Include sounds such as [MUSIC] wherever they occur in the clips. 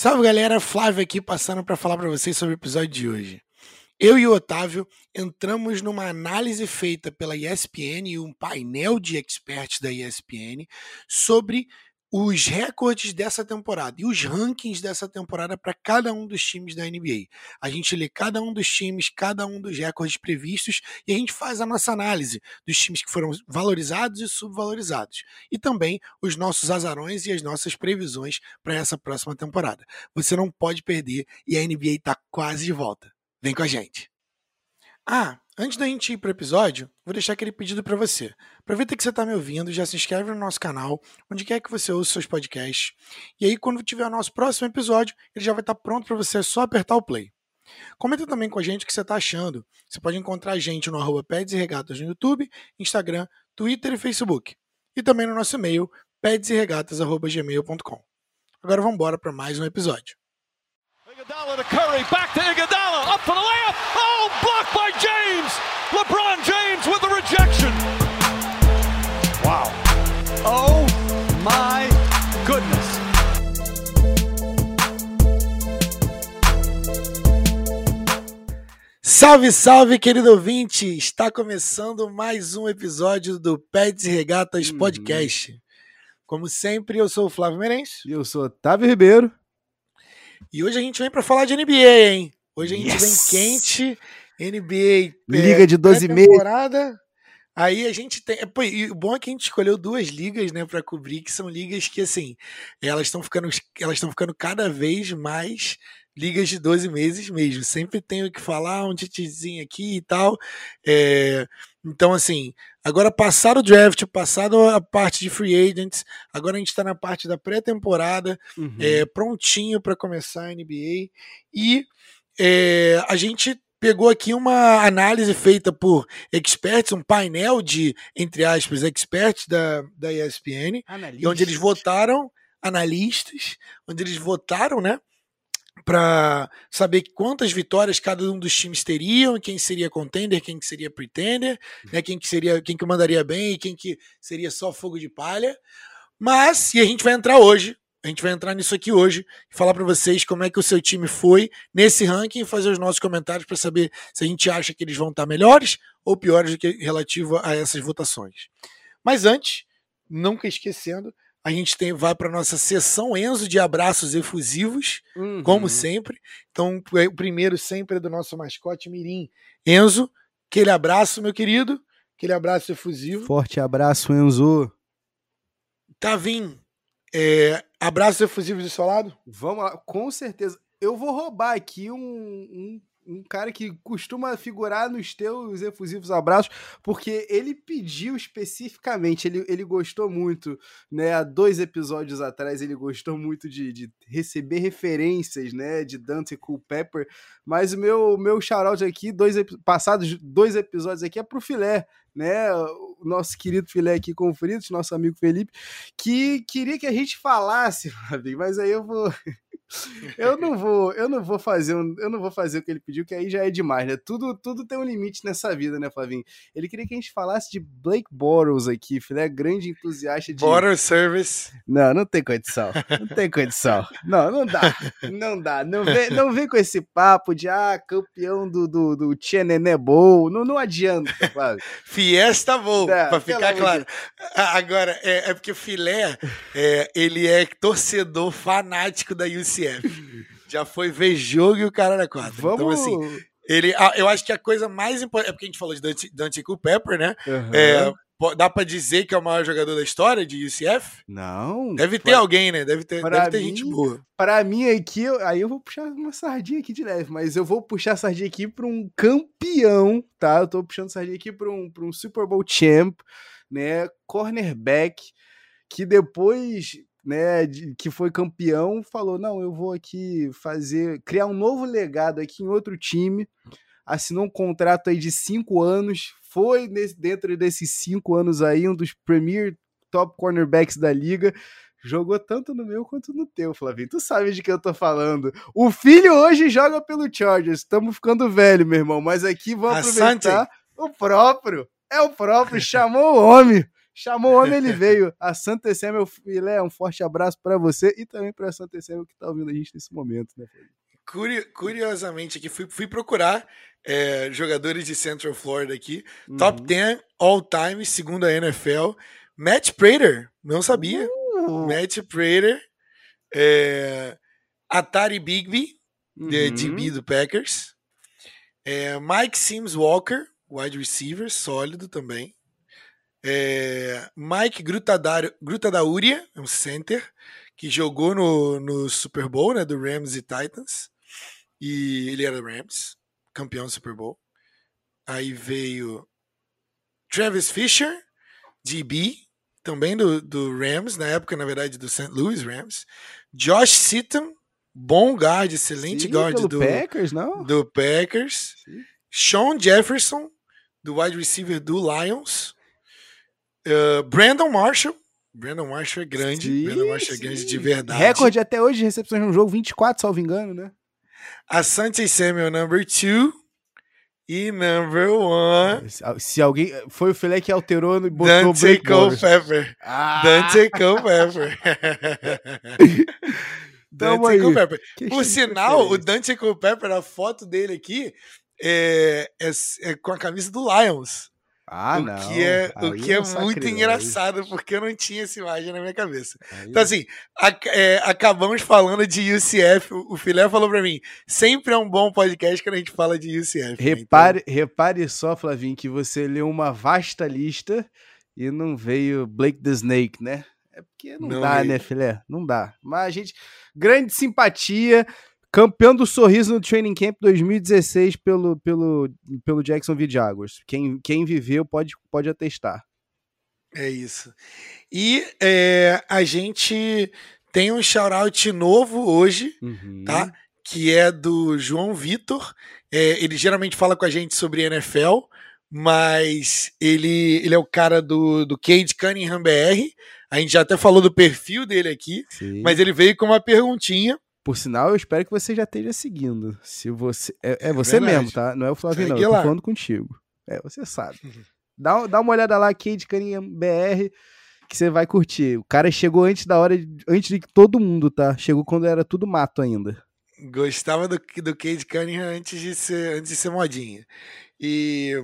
Salve galera, Flávio aqui passando para falar para vocês sobre o episódio de hoje. Eu e o Otávio entramos numa análise feita pela ESPN e um painel de experts da ESPN sobre os recordes dessa temporada e os rankings dessa temporada para cada um dos times da NBA. A gente lê cada um dos times, cada um dos recordes previstos e a gente faz a nossa análise dos times que foram valorizados e subvalorizados. E também os nossos azarões e as nossas previsões para essa próxima temporada. Você não pode perder e a NBA está quase de volta. Vem com a gente. Ah, Antes da gente ir para o episódio, vou deixar aquele pedido para você. Aproveita que você está me ouvindo, já se inscreve no nosso canal, onde quer que você ouça seus podcasts. E aí, quando tiver o nosso próximo episódio, ele já vai estar tá pronto para você, é só apertar o play. Comenta também com a gente o que você está achando. Você pode encontrar a gente no arroba Peds e Regatas no YouTube, Instagram, Twitter e Facebook. E também no nosso e-mail, pedsregatas.gmail.com. Agora vamos embora para mais um episódio. Iguodala to Curry, back to Iguodala, up for the layup. Oh, blocked by James. LeBron James with the rejection. Wow. Oh my goodness. Salve, salve, querido ouvinte! Está começando mais um episódio do Pets e Regatas uhum. Podcast. Como sempre, eu sou o Flávio Meirelles. E eu sou Otávio Ribeiro. E hoje a gente vem para falar de NBA, hein? Hoje a gente yes. vem quente, NBA. Liga de 12 meses. temporada. Aí a gente tem. Pô, e o bom é que a gente escolheu duas ligas, né, para cobrir, que são ligas que, assim, elas estão ficando, elas estão ficando cada vez mais ligas de 12 meses mesmo. Sempre tenho que falar um titezinho aqui e tal. É, então, assim, agora passado o draft, passado a parte de free agents, agora a gente está na parte da pré-temporada, uhum. é, prontinho para começar a NBA. E é, a gente pegou aqui uma análise feita por experts, um painel de, entre aspas, experts da, da ESPN, Analistas. onde eles votaram, analistas, onde eles votaram, né? para saber quantas vitórias cada um dos times teriam, quem seria contender, quem seria pretender, né, quem que seria, quem que mandaria bem e quem que seria só fogo de palha. Mas e a gente vai entrar hoje, a gente vai entrar nisso aqui hoje e falar para vocês como é que o seu time foi nesse ranking e fazer os nossos comentários para saber se a gente acha que eles vão estar melhores ou piores do que relativo a essas votações. Mas antes, nunca esquecendo, a gente tem, vai para nossa sessão Enzo de abraços efusivos, uhum. como sempre. Então, o primeiro sempre é do nosso mascote Mirim. Enzo, aquele abraço, meu querido. Aquele abraço efusivo. Forte abraço, Enzo. Tavim, é, abraços efusivos do seu lado? Vamos lá, com certeza. Eu vou roubar aqui um, um um cara que costuma figurar nos teus efusivos abraços, porque ele pediu especificamente, ele, ele gostou muito, né? Há dois episódios atrás, ele gostou muito de, de receber referências, né? De Dante Culpepper, mas o meu, meu shout aqui, dois, passados dois episódios aqui, é pro filé, né? Nosso querido filé aqui com Fritos, nosso amigo Felipe, que queria que a gente falasse, [LAUGHS] mas aí eu vou eu não vou, eu não vou fazer, um, eu não vou fazer o que ele pediu, que aí já é demais, né? Tudo, tudo tem um limite nessa vida, né, Flavinho? Ele queria que a gente falasse de Blake Bottles aqui, filé, grande entusiasta de Bottle Service. Não, não tem condição. Não tem condição. Não, não dá. Não dá. Não vem, não vem com esse papo de ah, campeão do do, do Tchenene Bowl. Não, não adianta, Flávio. Fiesta Bowl, pra ficar claro. Agora, é, é porque o Filé, é, ele é torcedor fanático da UC Já foi ver jogo e o cara era quatro. Então, Vamos... Então, assim, ele, eu acho que a coisa mais importante. É porque a gente falou de Dante, Dante Pepper, né? Uhum. É, dá pra dizer que é o maior jogador da história de UCF? Não. Deve ter pra... alguém, né? Deve ter, deve ter mim, gente boa. Para mim aqui, aí eu vou puxar uma sardinha aqui de leve, mas eu vou puxar a sardinha aqui para um campeão, tá? Eu tô puxando sardinha aqui para um, pra um Super Bowl champ, né? Cornerback, que depois né, de, que foi campeão, falou: não, eu vou aqui fazer, criar um novo legado aqui em outro time. Assinou um contrato aí de cinco anos, foi nesse, dentro desses cinco anos aí um dos premier top cornerbacks da liga. Jogou tanto no meu quanto no teu, Flavinho. Tu sabe de que eu tô falando. O filho hoje joga pelo Chargers. Estamos ficando velho, meu irmão. Mas aqui vamos aproveitar o próprio. É o próprio. Chamou o homem Chamou o homem, ele veio. A Santa Sé, meu filé, um forte abraço para você e também para a Santa Sé, que tá ouvindo a gente nesse momento, né, Curiosamente, aqui fui, fui procurar é, jogadores de Central Florida aqui. Uhum. Top 10 all time, segundo a NFL. Matt Prater, não sabia. Uh. Matt Prater. É, Atari Bigby, uhum. de DB do Packers. É, Mike Sims Walker, wide receiver, sólido também. É, Mike Grutadauria, um center, que jogou no, no Super Bowl, né, do Rams e Titans. E ele era Rams, campeão do Super Bowl. Aí veio Travis Fisher, DB, também do, do Rams, na época, na verdade, do St. Louis Rams. Josh Seaton, bom guard, excelente Sim, guard do Packers, não? Do Packers. Sim. Sean Jefferson, do wide receiver do Lions. Uh, Brandon Marshall. Brandon Marshall é grande. Sim, Brandon Marshall é grande de verdade. Recorde até hoje de recepções no jogo, 24, salvo engano, né? A Santi Samuel, number two. E number one. Se alguém. Foi o Filé que alterou e botou Dante Culpepper. Ah. Dante Culpepper. [LAUGHS] Dante Culpepper. Por sinal, o Dante Culpepper, a foto dele aqui é, é, é com a camisa do Lions. Ah, o não. Que é, o que é muito engraçado, porque eu não tinha essa imagem na minha cabeça. Aí... Então, assim, a, é, acabamos falando de UCF. O, o Filé falou pra mim: sempre é um bom podcast quando a gente fala de UCF. Repare, né? então... repare só, Flavinho, que você leu uma vasta lista e não veio Blake the Snake, né? É porque não, não dá, veio. né, Filé? Não dá. Mas a gente. Grande simpatia. Campeão do sorriso no Training Camp 2016 pelo, pelo, pelo Jacksonville Jaguars. Quem, quem viveu pode, pode atestar. É isso. E é, a gente tem um shout-out novo hoje, uhum. tá? Que é do João Vitor. É, ele geralmente fala com a gente sobre NFL, mas ele, ele é o cara do, do Cade Cunningham BR. A gente já até falou do perfil dele aqui, Sim. mas ele veio com uma perguntinha por sinal, eu espero que você já esteja seguindo. Se você É, é você mesmo, tá? Não é o Flávio, não. Eu tô falando contigo. É, você sabe. [LAUGHS] Dá, dá uma olhada lá, Cade Caninha BR, que você vai curtir. O cara chegou antes da hora, antes de todo mundo, tá? Chegou quando era tudo mato ainda. Gostava do, do Cade Cunningham antes de ser, antes de ser modinha. E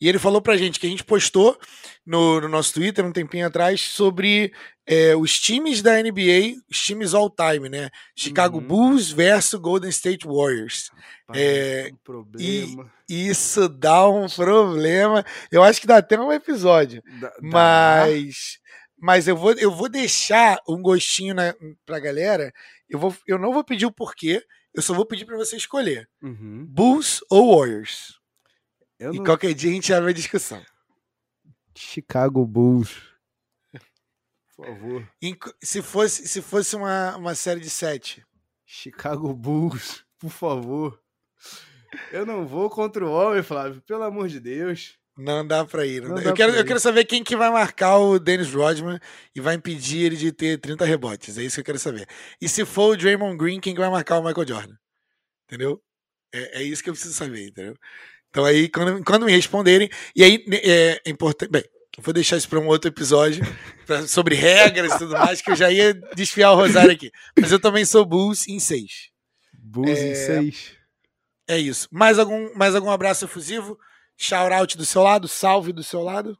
e ele falou pra gente que a gente postou no, no nosso Twitter um tempinho atrás sobre é, os times da NBA, os times all-time, né? Chicago uhum. Bulls versus Golden State Warriors. é, um problema. E isso dá um problema. Eu acho que dá até um episódio. Da, mas. Mas eu vou, eu vou deixar um gostinho na, pra galera. Eu, vou, eu não vou pedir o porquê, eu só vou pedir para você escolher: uhum. Bulls ou Warriors? Eu e não... qualquer dia a gente abre a discussão. Chicago Bulls. Por favor. Se fosse, se fosse uma, uma série de sete. Chicago Bulls, por favor. Eu não vou contra o homem, Flávio, pelo amor de Deus. Não dá pra ir. Não não dá. Eu, quero, eu quero saber quem que vai marcar o Dennis Rodman e vai impedir ele de ter 30 rebotes. É isso que eu quero saber. E se for o Draymond Green, quem que vai marcar o Michael Jordan? Entendeu? É, é isso que eu preciso saber, entendeu? Então aí, quando, quando me responderem, e aí né, é, é importante. Bem, eu vou deixar isso para um outro episódio pra, sobre regras e tudo mais, que eu já ia desfiar o rosário aqui. Mas eu também sou Bulls em 6. Bulls é, em 6. É isso. Mais algum, mais algum abraço efusivo? Shout out do seu lado? Salve do seu lado?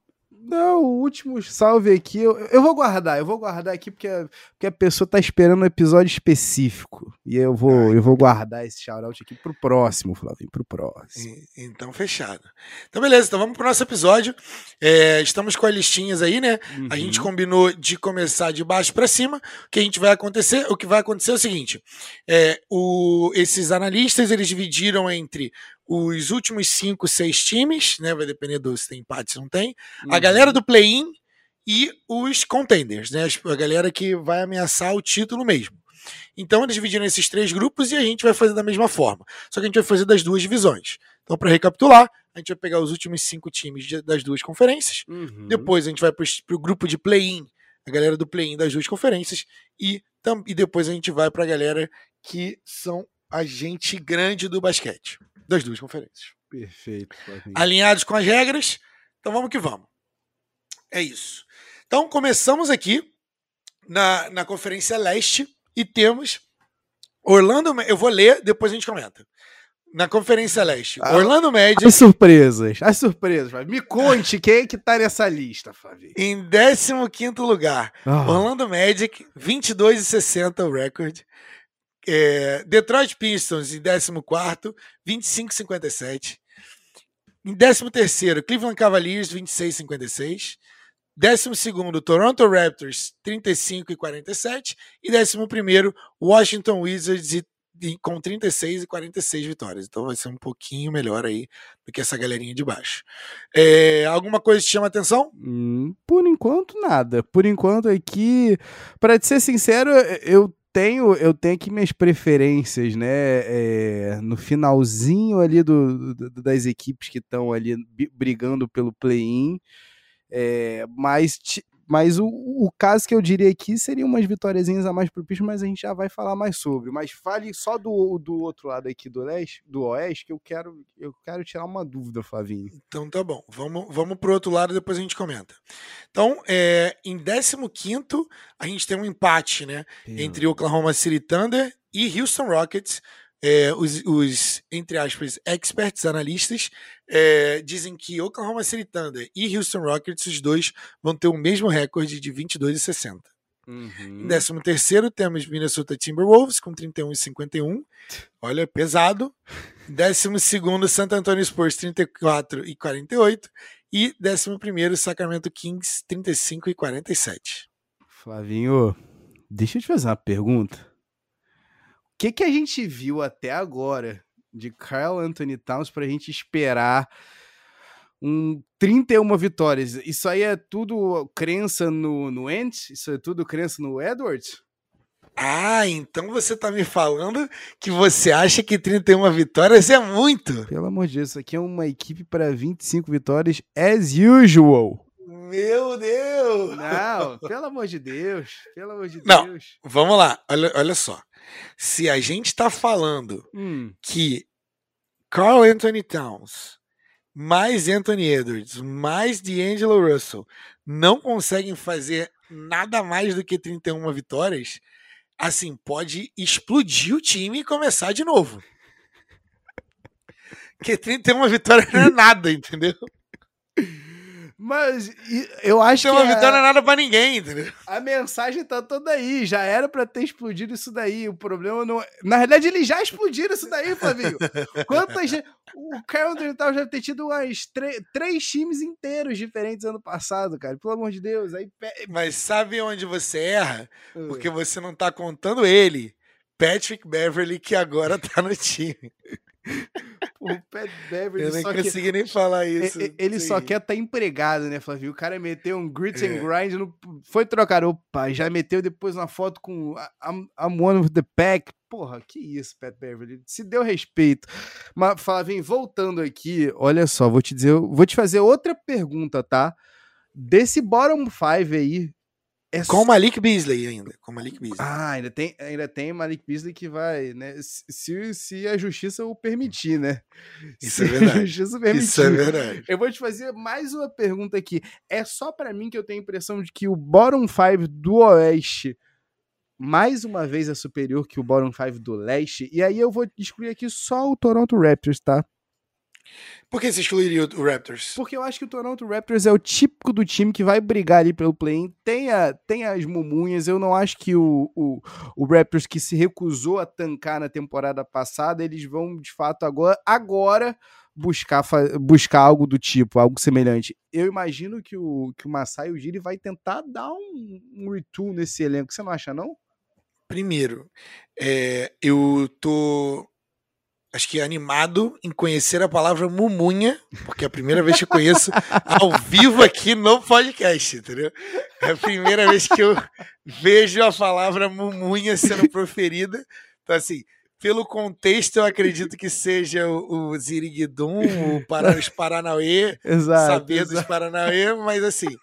Não, o último salve aqui, eu, eu vou guardar, eu vou guardar aqui porque, porque a pessoa tá esperando um episódio específico. E eu vou, eu vou guardar esse shoutout aqui pro próximo, Flavinho, pro próximo. Então, fechado. Então, beleza, então vamos pro nosso episódio. É, estamos com as listinhas aí, né? Uhum. A gente combinou de começar de baixo para cima. O que a gente vai acontecer? O que vai acontecer é o seguinte: é, o, esses analistas eles dividiram entre os últimos cinco, seis times, né? Vai depender do se tem empate, se não tem. Uhum. A galera do play-in e os contenders, né? A galera que vai ameaçar o título mesmo. Então eles dividiram esses três grupos e a gente vai fazer da mesma forma. Só que a gente vai fazer das duas divisões. Então, para recapitular, a gente vai pegar os últimos cinco times das duas conferências. Uhum. Depois a gente vai para o grupo de play-in, a galera do play-in das duas conferências. E, e depois a gente vai para a galera que são a gente grande do basquete das duas conferências. Perfeito. Alinhados com as regras, então vamos que vamos. É isso. Então, começamos aqui na, na Conferência Leste e temos Orlando. Eu vou ler, depois a gente comenta. Na Conferência Leste, ah, Orlando Magic. As surpresas, as surpresas. Fábio. Me conte quem é que tá nessa lista, Fábio. Em 15 lugar, oh. Orlando Magic, 22 e 60 o recorde. É, Detroit Pistons em 14, 25 e 57. Em 13, Cleveland Cavaliers, 26 e 56. 12, Toronto Raptors, 35 e 47. E 11, Washington Wizards e com 36 e 46 vitórias. Então vai ser um pouquinho melhor aí do que essa galerinha de baixo. É, alguma coisa te chama atenção? Hum, por enquanto, nada. Por enquanto, aqui, para ser sincero, eu tenho eu tenho aqui minhas preferências, né? É, no finalzinho ali do, do das equipes que estão ali brigando pelo play-in. É, mas mas o, o caso que eu diria aqui seria umas vitóriazinhas a mais pro Picho, mas a gente já vai falar mais sobre. Mas fale só do, do outro lado aqui do leste, do oeste, que eu quero eu quero tirar uma dúvida, Flavinho. Então tá bom. Vamos, vamos pro outro lado depois a gente comenta. Então, é, em 15 a gente tem um empate, né? Entre Oklahoma City Thunder e Houston Rockets é, os, os, entre aspas, experts, analistas, é, dizem que Oklahoma City Thunder e Houston Rockets, os dois, vão ter o mesmo recorde de 22 e 60. Uhum. Em 13 terceiro temos Minnesota Timberwolves com 31 e 51. Olha, pesado. Em 12 segundo Santo Antonio Spurs 34 e 48. E 11 primeiro Sacramento Kings 35 e 47. Flavinho, deixa eu te fazer uma pergunta que, que a gente viu até agora de Carl Anthony Towns para a gente esperar um 31 vitórias? Isso aí é tudo crença no, no Ent? Isso é tudo crença no Edwards? Ah, então você tá me falando que você acha que 31 vitórias é muito. Pelo amor de Deus, isso aqui é uma equipe para 25 vitórias as usual. Meu Deus! Não, pelo amor de Deus, pelo amor de Não, Deus. Vamos lá, olha, olha só. Se a gente está falando hum. que Carl Anthony Towns, mais Anthony Edwards, mais D'Angelo Russell não conseguem fazer nada mais do que 31 vitórias, assim, pode explodir o time e começar de novo. [LAUGHS] Porque 31 vitórias não é nada, entendeu? Mas eu acho então, que. Vitória não é nada pra ninguém, entendeu? A mensagem tá toda aí. Já era pra ter explodido isso daí. O problema não. É, na verdade, eles já explodiram isso daí, Flavinho. Quantas. O Kyle Undertal já ter tido umas três times inteiros diferentes ano passado, cara. Pelo amor de Deus. Aí... Mas sabe onde você erra? Hum. Porque você não tá contando ele. Patrick Beverly, que agora tá no time o Pat Beverly. Eu nem consegui nem falar isso. Ele só quer estar tá empregado, né, Flavio? O cara meteu um grit é. and grind, no, foi trocar. Opa, já meteu depois uma foto com I'm, I'm one of the pack. Porra, que isso, Pat Beverly. Se deu respeito. Mas, Flavinho, voltando aqui, olha só, vou te dizer, vou te fazer outra pergunta, tá? Desse bottom five aí, é com o Malik Beasley ainda. Com Malik Beasley. Ah, ainda tem, ainda tem Malik Beasley que vai, né? Se, se a justiça o permitir, né? Isso se é verdade. A justiça permitir. Isso é verdade. Eu vou te fazer mais uma pergunta aqui. É só para mim que eu tenho a impressão de que o bottom 5 do Oeste mais uma vez é superior que o bottom 5 do Leste. E aí eu vou excluir aqui só o Toronto Raptors, tá? Por que você excluiria o Raptors? Porque eu acho que o Toronto Raptors é o típico do time que vai brigar ali pelo play-in. Tem, a, tem as mumunhas. Eu não acho que o, o, o, Raptors que se recusou a tancar na temporada passada, eles vão de fato agora, agora buscar, buscar algo do tipo, algo semelhante. Eu imagino que o, que o Masai Ujiri vai tentar dar um, um retool nesse elenco. Você não acha, não? Primeiro, é, eu tô acho que animado em conhecer a palavra mumunha, porque é a primeira vez que eu conheço ao vivo aqui no podcast, entendeu? É a primeira vez que eu vejo a palavra mumunha sendo proferida. Então, assim, pelo contexto, eu acredito que seja o, o Ziriguidum, o Pará, os Paranauê, exato, saber exato. dos Paranauê, mas assim,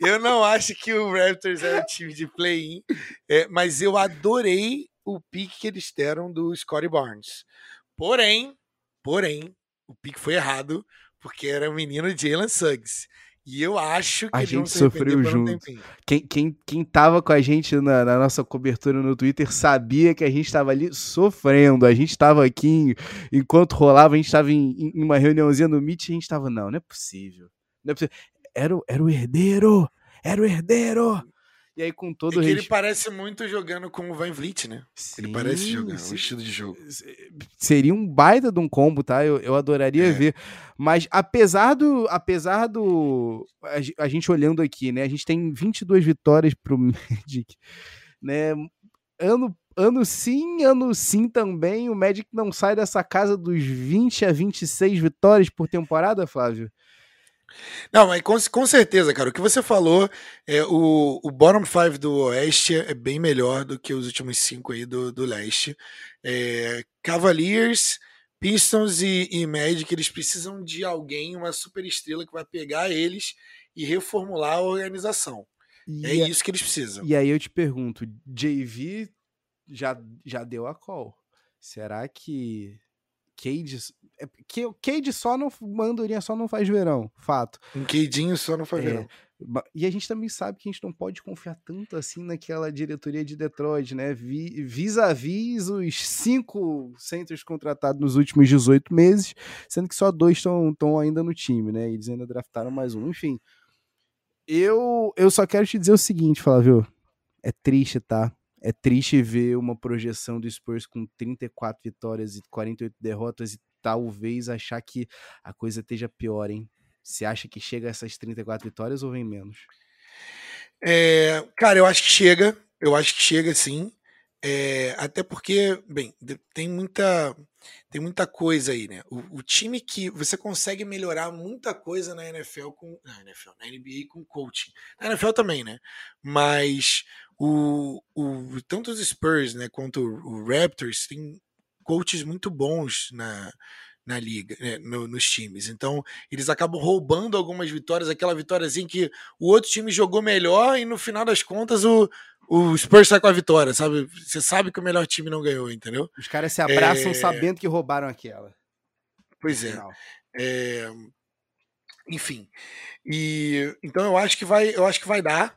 eu não acho que o Raptors é um time de play-in, é, mas eu adorei o pique que eles deram do Scottie Barnes. Porém, porém, o pique foi errado, porque era o menino Jalen Suggs. E eu acho que A gente sofreu um junto. tempinho. Quem, quem, quem tava com a gente na, na nossa cobertura no Twitter sabia que a gente tava ali sofrendo. A gente tava aqui, em- enquanto rolava, a gente tava em, em uma reuniãozinha no Meet e a gente tava, não, não é possível. Não é possível. Era, era o herdeiro! Era o herdeiro! E aí, com É todo que o ele parece muito jogando com o Van Vliet, né? Ele parece jogar, o estilo de jogo. Seria um baita de um combo, tá? Eu, eu adoraria É. ver. Mas apesar do. Apesar do. A, a gente olhando aqui, né? A gente tem 22 vitórias pro [LAUGHS] Magic, né? Ano, ano sim, ano sim também. O Magic não sai dessa casa dos 20 a 26 vitórias por temporada, Flávio? Não, mas com, com certeza, cara. O que você falou, é, o, o bottom five do Oeste é bem melhor do que os últimos cinco aí do, do Leste. É, Cavaliers, Pistons e, e Magic, eles precisam de alguém, uma super estrela que vai pegar eles e reformular a organização. E, É a- isso que eles precisam. e aí eu te pergunto: JV já, já deu a call. Será que Cade. É, Cade só não. Mandorinha só não faz verão, fato. Um queidinho só não faz É, verão. E a gente também sabe que a gente não pode confiar tanto assim naquela diretoria de Detroit, né? Vi- Vis-a-vis os cinco centers contratados nos últimos 18 meses, sendo que só dois estão ainda no time, né? Eles ainda draftaram mais um. Enfim, eu, eu só quero te dizer o seguinte, Flávio. É triste, tá? É triste ver uma projeção do Spurs com 34 vitórias e 48 derrotas e talvez achar que a coisa esteja pior, hein? Você acha que chega a essas 34 vitórias ou vem menos? É, cara, eu acho que chega. Eu acho que chega sim. É, até porque, bem, tem muita, tem muita coisa aí, né? O, o time que você consegue melhorar muita coisa na NFL com. Na NFL, na NBA com coaching. Na NFL também, né? Mas o, o, tanto os Spurs né, quanto o, Raptors têm coaches muito bons na, na liga, né, no- nos times. Então, eles acabam roubando algumas vitórias, aquela vitóriazinha que o outro time jogou melhor e no final das contas o, o Spurs sai com a vitória, sabe? Você sabe que o melhor time não ganhou, entendeu? Os caras se abraçam É. sabendo que roubaram aquela. Pois é. É, enfim. E então eu acho que vai, eu acho que vai dar.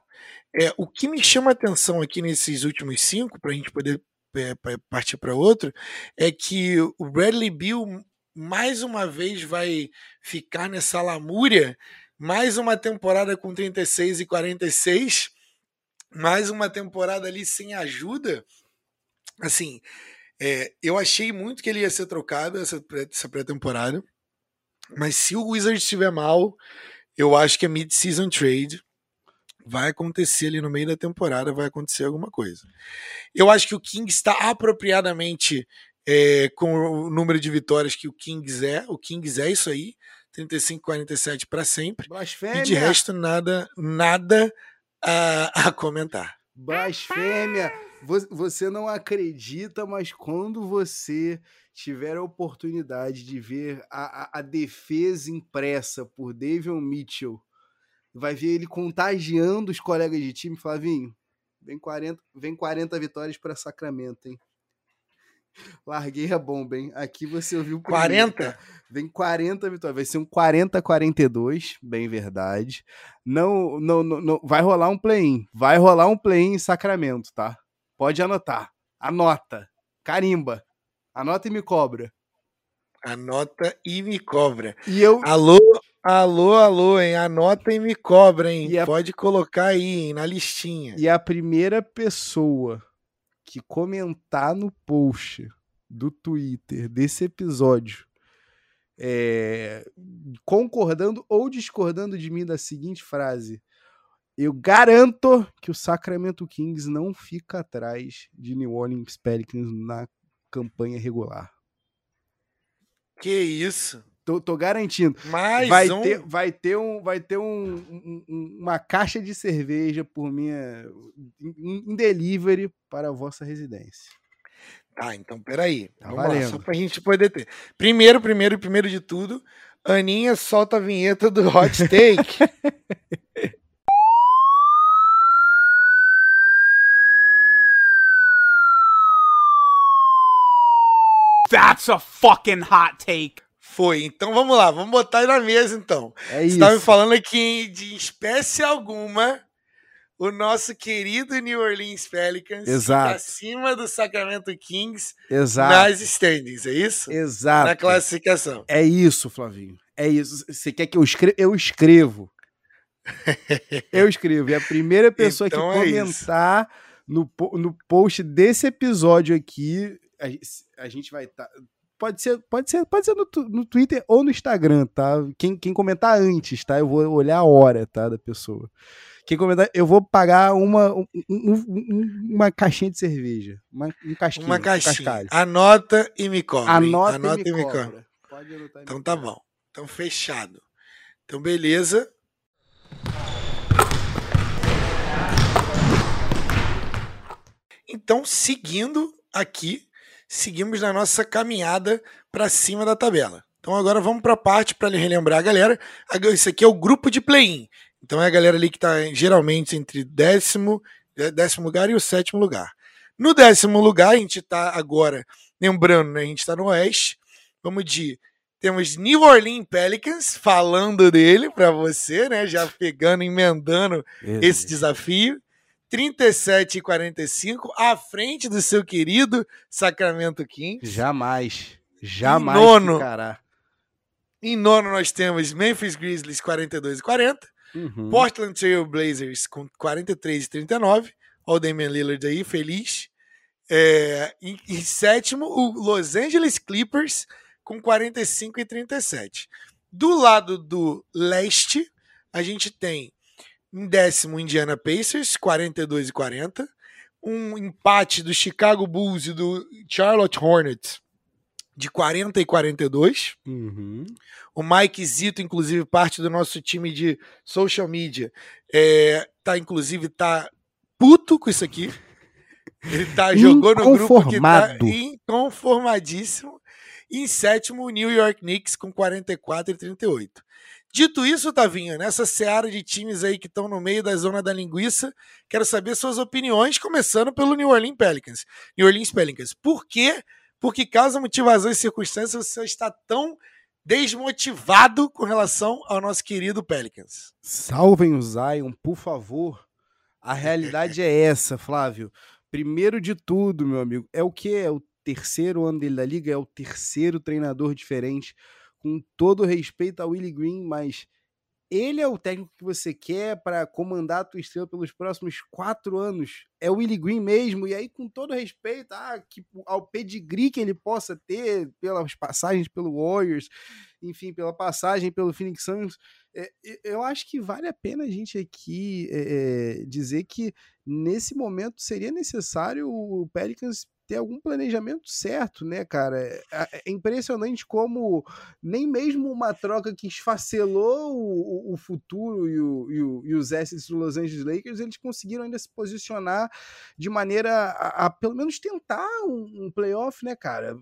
É, o que me chama a atenção aqui nesses últimos cinco, para a gente poder é, pa- partir para outro, é que o Bradley Bill mais uma vez vai ficar nessa lamúria, mais uma temporada com 36 e 46, mais uma temporada ali sem ajuda. Assim, é, eu achei muito que ele ia ser trocado essa, pré- essa pré-temporada. Mas se o Wizards estiver mal, eu acho que é mid-season trade. Vai acontecer ali no meio da temporada, vai acontecer alguma coisa. Eu acho que o Kings está apropriadamente é, com o número de vitórias que o Kings é. O Kings é isso aí, 35-47 para sempre. Blasfêmia! E de resto, nada, nada a, [LAUGHS] a comentar. Blasfêmia! Vo- Você não acredita, mas quando você tiver a oportunidade de ver a, a- a defesa impressa por David Mitchell, vai ver ele contagiando os colegas de time, Flavinho. Vem 40, vem 40 vitórias para Sacramento, hein? Larguei a bomba, hein? Aqui você ouviu o primeiro, 40? tá? Vem 40 vitórias. Vai ser um 40-42, bem verdade. Não, não, não, não- vai rolar um play-in. Vai rolar um play-in em Sacramento, tá? Pode anotar. Anota. Carimba. Anota e me cobra. Anota e me cobra. E eu, Alô, alô, alô, hein? Anota e me cobra, hein? E a- Pode colocar aí, hein? Na listinha. e a primeira pessoa que comentar no post do Twitter desse episódio, é, concordando ou discordando de mim da seguinte frase, eu garanto que o Sacramento Kings não fica atrás de New Orleans Pelicans na campanha regular. Que isso? Tô, tô garantindo. Mais vai, um. ter, vai ter, um, vai ter um, um- um- uma caixa de cerveja por minha em, delivery para a vossa residência. Tá, então peraí. Tá Vamos lá, valendo. só pra gente poder ter. Primeiro, primeiro, primeiro de tudo, Aninha solta a vinheta do Hot Take. That's a fucking hot take. Foi. Então vamos lá, vamos botar aí na mesa então. É Você tá me falando aqui de espécie alguma o nosso querido New Orleans Pelicans Exato. acima do Sacramento Kings Exato. nas standings, é isso? Exato. Na classificação. É isso, Flavinho. É isso. Você quer que eu escreva? Eu escrevo. [LAUGHS] eu escrevo. E a primeira pessoa Então que é comentar no, no post desse episódio aqui, a, a gente vai estar. Pode ser, pode ser, pode ser no, no Twitter ou no Instagram, tá? Quem, quem comentar antes, tá? Eu vou olhar a hora, tá? Da pessoa. Quem comentar, eu vou pagar uma, um- um- um- uma caixinha de cerveja. Uma, um casquinho. Uma um caixinha. cascalho. Anota e me cobre. Anota, Anota e me cobra. cobra. Pode anotar e me Então tá cobra. bom. Então fechado. Então beleza. Então seguindo aqui, seguimos na nossa caminhada para cima da tabela. Então agora vamos para a parte para relembrar a galera. Isso aqui é o grupo de play-in. Então é a galera ali que está geralmente entre décimo, dé- décimo lugar e o sétimo lugar. No décimo lugar, a gente está agora, lembrando, né, a gente está no oeste. Vamos de temos New Orleans Pelicans falando dele para você, né? Já pegando, emendando esse desafio. 37 e 45, à frente do seu querido Sacramento Kings. Jamais. Jamais nono. ficará. Em nono nós temos Memphis Grizzlies 42 e 40, Uhum. Portland Trail Blazers com 43 e 39. Olha o Damian Lillard aí, feliz. É, em, em sétimo, o Los Angeles Clippers com 45 e 37. Do lado do leste, a gente tem em décimo Indiana Pacers, 42 e 40. Um empate do Chicago Bulls e do Charlotte Hornets de 40 e 42. Uhum. O Mike Zito, inclusive, parte do nosso time de social media, é, tá, inclusive, tá puto com isso aqui. Ele tá, jogou no grupo que tá inconformadíssimo. Em sétimo, o New York Knicks com 44 e 38. Dito isso, Tavinho, nessa seara de times aí que estão no meio da zona da linguiça, quero saber suas opiniões, começando pelo New Orleans Pelicans. New Orleans Pelicans. Por quê? Porque causa motivação e circunstâncias você está tão desmotivado com relação ao nosso querido Pelicans. Salvem o Zion, por favor. A realidade é essa, Flávio. Primeiro de tudo, meu amigo, é o que? É o terceiro ano dele da liga, é o terceiro treinador diferente. Com todo respeito ao Willie Green, mas ele é o técnico que você quer para comandar a tua estrela pelos próximos quatro anos. É o Willie Green mesmo, e aí, com todo respeito ah, que, ao pedigree que ele possa ter pelas passagens pelo Warriors, enfim, pela passagem pelo Phoenix Suns, é, eu acho que vale a pena a gente aqui é, dizer que nesse momento seria necessário o Pelicans ter algum planejamento certo, né, cara? É, impressionante como nem mesmo uma troca que esfacelou o, o futuro e, o, e, o, e, os assets do Los Angeles Lakers, eles conseguiram ainda se posicionar de maneira a, a pelo menos tentar um, um playoff, né, cara?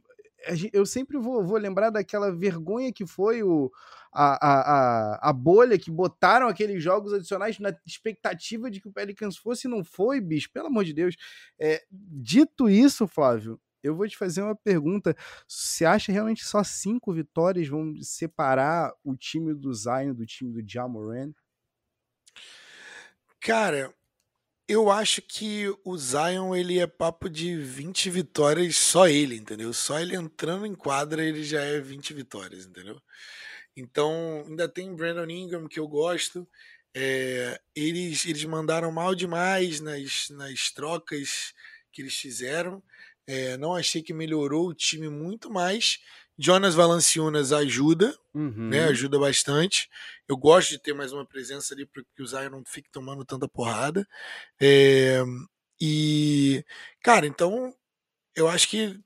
Eu sempre vou, vou, lembrar daquela vergonha que foi o, a, a, a, bolha que botaram aqueles jogos adicionais na expectativa de que o Pelicans fosse e não foi, bicho, pelo amor de Deus. É, dito isso, Flávio, eu vou te fazer uma pergunta. Você acha realmente só cinco vitórias vão separar o time do Zion do time do Jamoran? Cara, eu acho que o Zion ele é papo de 20 vitórias só ele, entendeu? Só ele entrando em quadra ele já é 20 vitórias, entendeu? Então ainda tem Brandon Ingram que eu gosto. É, eles, eles mandaram mal demais nas, nas trocas que eles fizeram. É, não achei que melhorou o time muito mais. Jonas Valanciunas ajuda, uhum. né? Ajuda bastante. Eu gosto de ter mais uma presença ali para que o Zion não fique tomando tanta porrada. É, e, cara, então eu acho que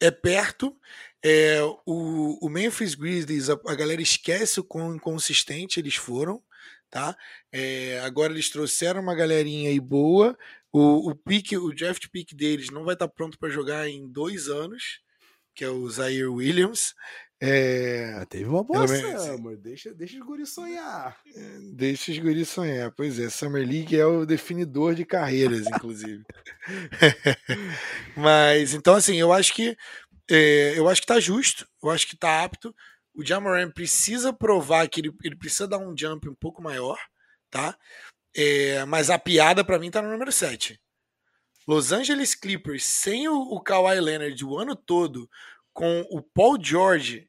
é perto. É, o, o, Memphis Grizzlies, a, a, galera esquece o quão inconsistente eles foram. Tá? É, agora eles trouxeram uma galerinha aí boa. O, o pique, o draft pick deles não vai estar pronto para jogar em dois anos que é o Zaire Williams. É... Ah, teve uma boa summer, deixa, deixa os guris sonhar. Deixa os guris sonhar, pois é. Summer League é o definidor de carreiras, inclusive. [LAUGHS] Mas, então, assim, eu acho que É, eu acho que tá justo, eu acho que tá apto. O Jamoran precisa provar que ele, ele precisa dar um jump um pouco maior, tá? É, mas a piada para mim tá no número 7. Los Angeles Clippers sem o, o Kawhi Leonard o ano todo, com o Paul George,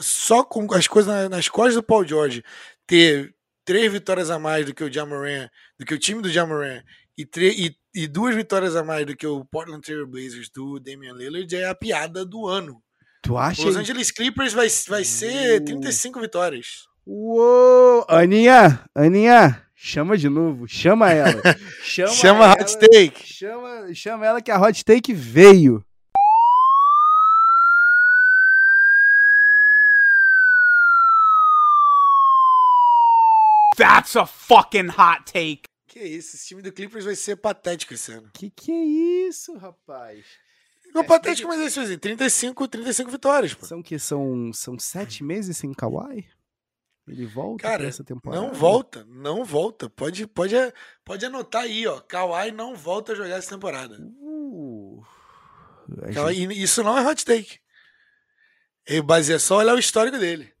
só com as coisas nas, costas do Paul George, ter três vitórias a mais do que o Jamoran, do que o time do Jamoran, e, e, e duas vitórias a mais do que o Portland Trail Blazers do Damian Lillard é a piada do ano. Tu acha? Los Angeles Clippers vai, vai ser 35 vitórias. Uou! Aninha, Aninha, chama de novo, chama ela. [LAUGHS] Chama, chama ela, Hot Take. Chama, chama ela que a Hot Take veio. That's a fucking hot take. Que isso, esse time do Clippers vai ser patético esse ano. Que que é isso, rapaz? Não é, patético, mas é isso, assim, 35, 35 vitórias. Pô. São que são, são sete meses sem Kawhi? Ele volta Cara, essa temporada? Não volta, não volta. Pode, pode, pode anotar aí, ó. Kawhi não volta a jogar essa temporada. Uh, gente... Isso não é hot take. Ele baseia só olhar o histórico dele.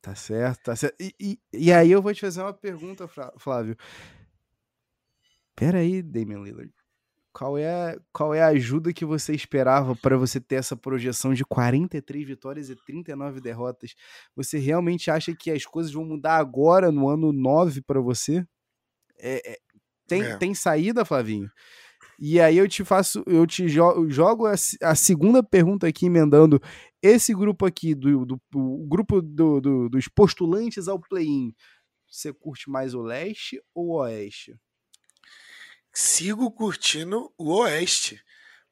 Tá certo, tá certo. E, e, e aí eu vou te fazer uma pergunta, Flávio. Pera aí, Damian Lillard. Qual é, qual é a ajuda que você esperava para você ter essa projeção de 43 vitórias e 39 derrotas? Você realmente acha que as coisas vão mudar agora, no ano 9, para você? É, é, tem, é. tem saída, Flavinho? E aí eu te faço, eu te jo jogo a, a, segunda pergunta aqui, emendando. Esse grupo aqui, do, do grupo do, do, dos postulantes ao play-in, você curte mais o leste ou o oeste? Sigo curtindo o Oeste.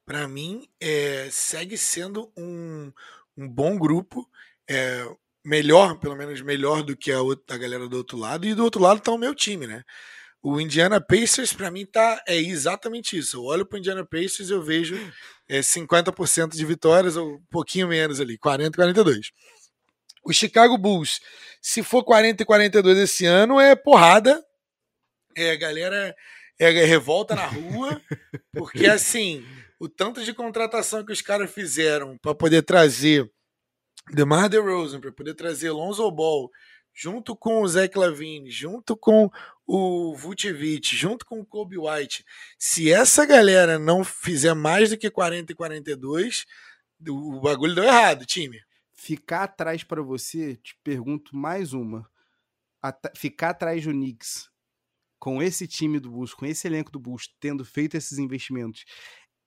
Para mim, é, segue sendo um, um bom grupo. É, melhor, pelo menos melhor do que a, outra, a galera do outro lado. E do outro lado tá o meu time, né? O Indiana Pacers, para mim, tá, é exatamente isso. Eu olho pro Indiana Pacers e eu vejo é, 50% de vitórias, ou um pouquinho menos ali, 40 42. O Chicago Bulls, se for 40 e 42 esse ano, é porrada. É, galera é revolta na rua, porque assim, o tanto de contratação que os caras fizeram para poder trazer DeMar DeRozan, para poder trazer Lonzo Ball, junto com o Zach Lavine, junto com o Vucevic, junto com o Kobe White, se essa galera não fizer mais do que 40 e 42, o bagulho deu errado, time. Ficar atrás para você, te pergunto mais uma. At ficar atrás do Knicks com esse time do Bulls, com esse elenco do Bulls, tendo feito esses investimentos,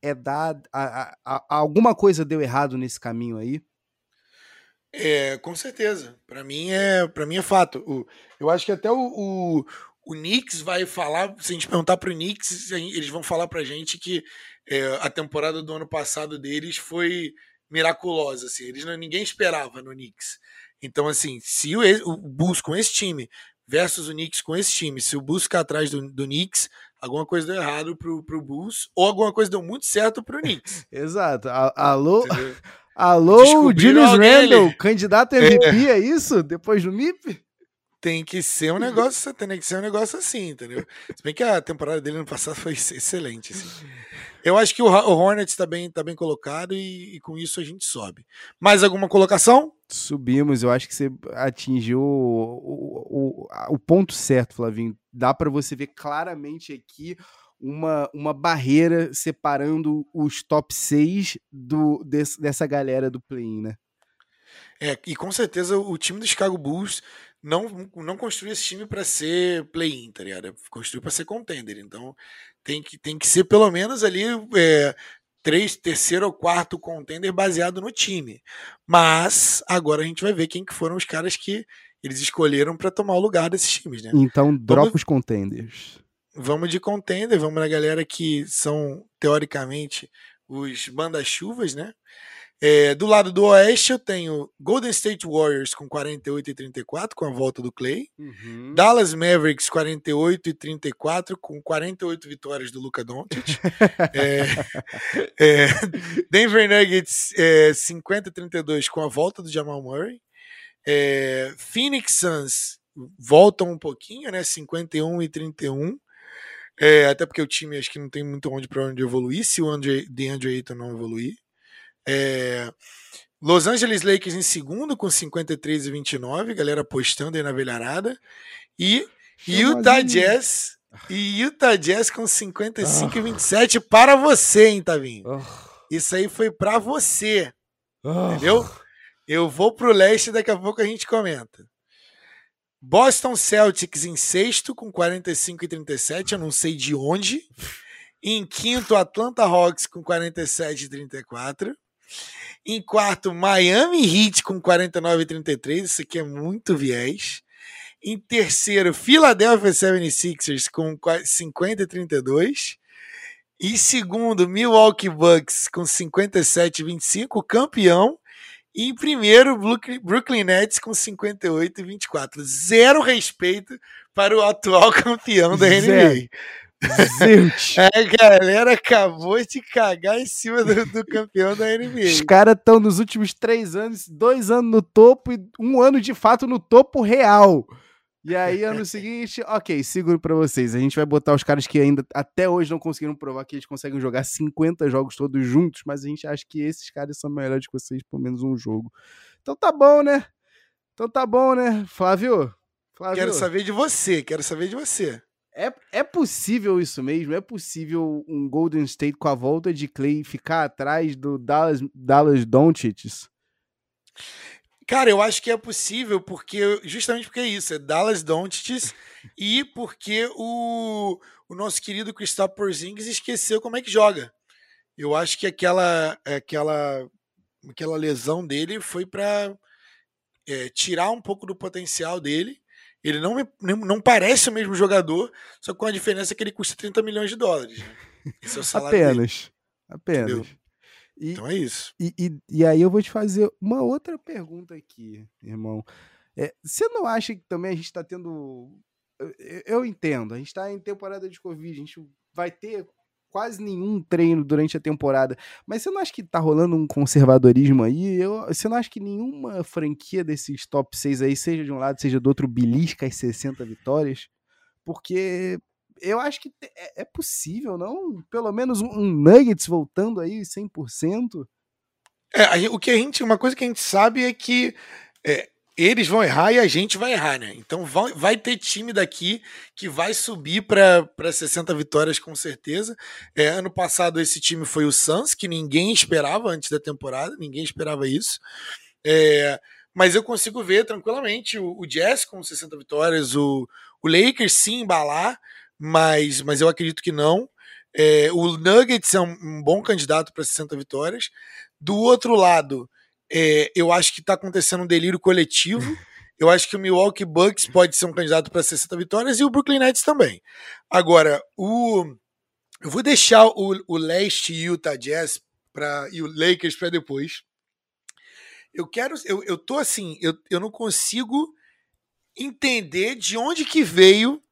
é dar. A, a, a, alguma coisa deu errado nesse caminho aí? É, com certeza. Para mim é, para mim é fato. O, eu acho que até o, o, o Knicks vai falar, se a gente perguntar pro Knicks, eles vão falar pra gente que é, a temporada do ano passado deles foi miraculosa, assim. Eles não, ninguém esperava no Knicks. Então, assim, se o, o Bulls com esse time versus o Knicks com esse time. Se o Bulls ficar atrás do, do Knicks, alguma coisa deu errado pro, pro Bulls, ou alguma coisa deu muito certo pro Knicks. [LAUGHS] Exato. alô, [LAUGHS] alô, Julius Randle, candidato MVP, é. é isso? Depois do MIP? Tem que ser um negócio, tem que ser um negócio assim, entendeu? Se bem que a temporada dele no passado foi excelente. Assim. Eu acho que o, o Hornets está bem, tá bem colocado e, e, com isso a gente sobe. Mais alguma colocação? Subimos, eu acho que você atingiu o, o, o, o ponto certo, Flavinho. Dá para você ver claramente aqui uma, uma barreira separando os top 6 do, desse, dessa galera do play-in, né? É, e com certeza o time do Chicago Bulls não, não construiu esse time para ser play-in, tá ligado? Construiu para ser contender. Então tem que, tem que ser pelo menos ali é, três, terceiro ou quarto contender baseado no time. Mas agora a gente vai ver quem que foram os caras que eles escolheram para tomar o lugar desses times, né? Então dropa vamos, os contenders. Vamos de contender, vamos na galera que são teoricamente os banda-chuvas, né? É, do lado do Oeste, eu tenho Golden State Warriors com 48 e 34, com a volta do Clay. Uhum. Dallas Mavericks 48 e 34, com 48 vitórias do Luca Doncic. [LAUGHS] é, é, Denver Nuggets 50 e 32, com a volta do Jamal Murray. É, Phoenix Suns voltam um pouquinho, né? 51 e 31. É, até porque o time acho que não tem muito onde para onde evoluir se o Andre, DeAndre Ayton não evoluir. É, Los Angeles Lakers em segundo com 53 e 29, galera apostando aí na velharada. E Utah Jazz e Utah Jazz com 55 e 27 para você, hein, Tavinho? Isso aí foi para você. Entendeu? Eu vou pro leste daqui a pouco a gente comenta. Boston Celtics em sexto com 45 e 37, eu não sei de onde. Em quinto, Atlanta Hawks com 47 e 34. Em quarto, Miami Heat com 49 e 33. Isso aqui é muito viés. Em terceiro, Philadelphia 76ers com 50 e 32. Em segundo, Milwaukee Bucks com 57 e 25, campeão. E em primeiro, Brooklyn Nets com 58 e 24. Zero respeito para o atual [LAUGHS] campeão da NBA. A [LAUGHS] galera acabou de cagar em cima do, do campeão da NBA. Os caras estão nos últimos três anos, dois anos no topo e um ano de fato no topo real. E aí, ano [LAUGHS] seguinte, ok, seguro para vocês. A gente vai botar os caras que ainda até hoje não conseguiram provar que eles conseguem jogar 50 jogos todos juntos, mas a gente acha que esses caras são melhores que vocês, pelo menos um jogo. Então tá bom, né? Então tá bom, né? Flávio? Flávio. Quero saber de você, quero saber de você. É, é possível isso mesmo? É possível um Golden State com a volta de Clay ficar atrás do Dallas, Dallas Doncic? Cara, eu acho que é possível porque justamente porque é isso, é Dallas Doncic e porque o, o nosso querido Kristaps Porzingis esqueceu como é que joga. Eu acho que aquela aquela aquela lesão dele foi para é, tirar um pouco do potencial dele. Ele não, me, não parece o mesmo jogador, só com a diferença que ele custa 30 milhões de dólares. Né? Esse é o salário Apenas. Dele. Apenas. Entendeu? E, então é isso. E, e, e, aí eu vou te fazer uma outra pergunta aqui, irmão. É, você não acha que também a gente está tendo. Eu, eu, entendo, a gente está em temporada de Covid, a gente vai ter quase nenhum treino durante a temporada. Mas você não acha que tá rolando um conservadorismo aí? Eu, você não acha que nenhuma franquia desses top 6 aí, seja de um lado, seja do outro, belisca as 60 vitórias? Porque eu acho que é, é, possível, não? Pelo menos um, um Nuggets voltando aí 100%. É, o que a gente, uma coisa que a gente sabe é que é, eles vão errar e a gente vai errar, né? Então vai, vai ter time daqui que vai subir para 60 vitórias com certeza. É, ano passado esse time foi o Suns, que ninguém esperava antes da temporada, ninguém esperava isso. É, mas eu consigo ver tranquilamente o, o Jazz com 60 vitórias, o, o Lakers sim embalar mas, mas eu acredito que não. É, o Nuggets é um, um bom candidato para 60 vitórias. Do outro lado, é, eu acho que está acontecendo um delírio coletivo. [LAUGHS] Eu acho que o Milwaukee Bucks pode ser um candidato para 60 vitórias e o Brooklyn Nets também. Agora, o, eu vou deixar o, o leste e o Utah Jazz pra, e o Lakers para depois. Eu quero. Eu, eu tô assim, eu, eu não consigo entender de onde que veio